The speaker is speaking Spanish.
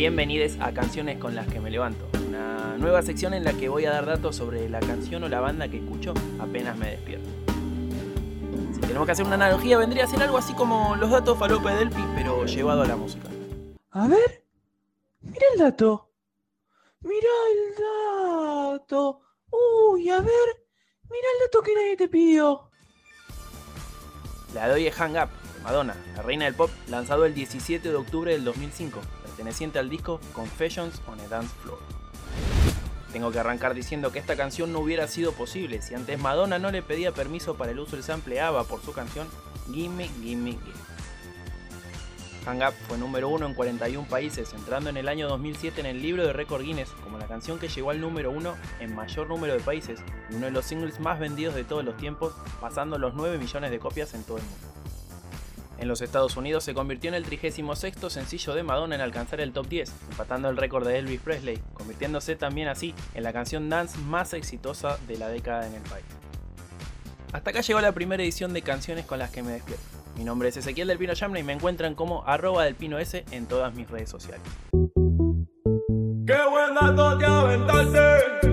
Bienvenidos a Canciones con las que me levanto, una nueva sección en la que voy a dar datos sobre la canción o la banda que escucho apenas me despierto. Si tenemos que hacer una analogía, vendría a ser algo así como los datos falope Delphi, pero llevado a la música. A ver, mira el dato. Mira el dato. Uy, a ver, mira el dato que nadie te pidió. La doy es Hang Up, de Madonna, la reina del pop, lanzado el 17 de octubre del 2005, perteneciente al disco Confessions on a Dance Floor. Tengo que arrancar diciendo que esta canción no hubiera sido posible si antes Madonna no le pedía permiso para el uso del sample ABBA por su canción Gimme Gimme Gimme. Hang Up fue número uno en 41 países, entrando en el año 2007 en el libro de récord Guinness como la canción que llegó al número uno en mayor número de países y uno de los singles más vendidos de todos los tiempos, pasando los 9 millones de copias en todo el mundo. En los Estados Unidos se convirtió en el 36 sencillo de Madonna en alcanzar el top 10, empatando el récord de Elvis Presley, convirtiéndose también así en la canción dance más exitosa de la década en el país. Hasta acá llegó la primera edición de Canciones con las que me despierto. Mi nombre es Ezequiel del Pino Yamna y me encuentran como arroba del S en todas mis redes sociales. Qué buen dato te.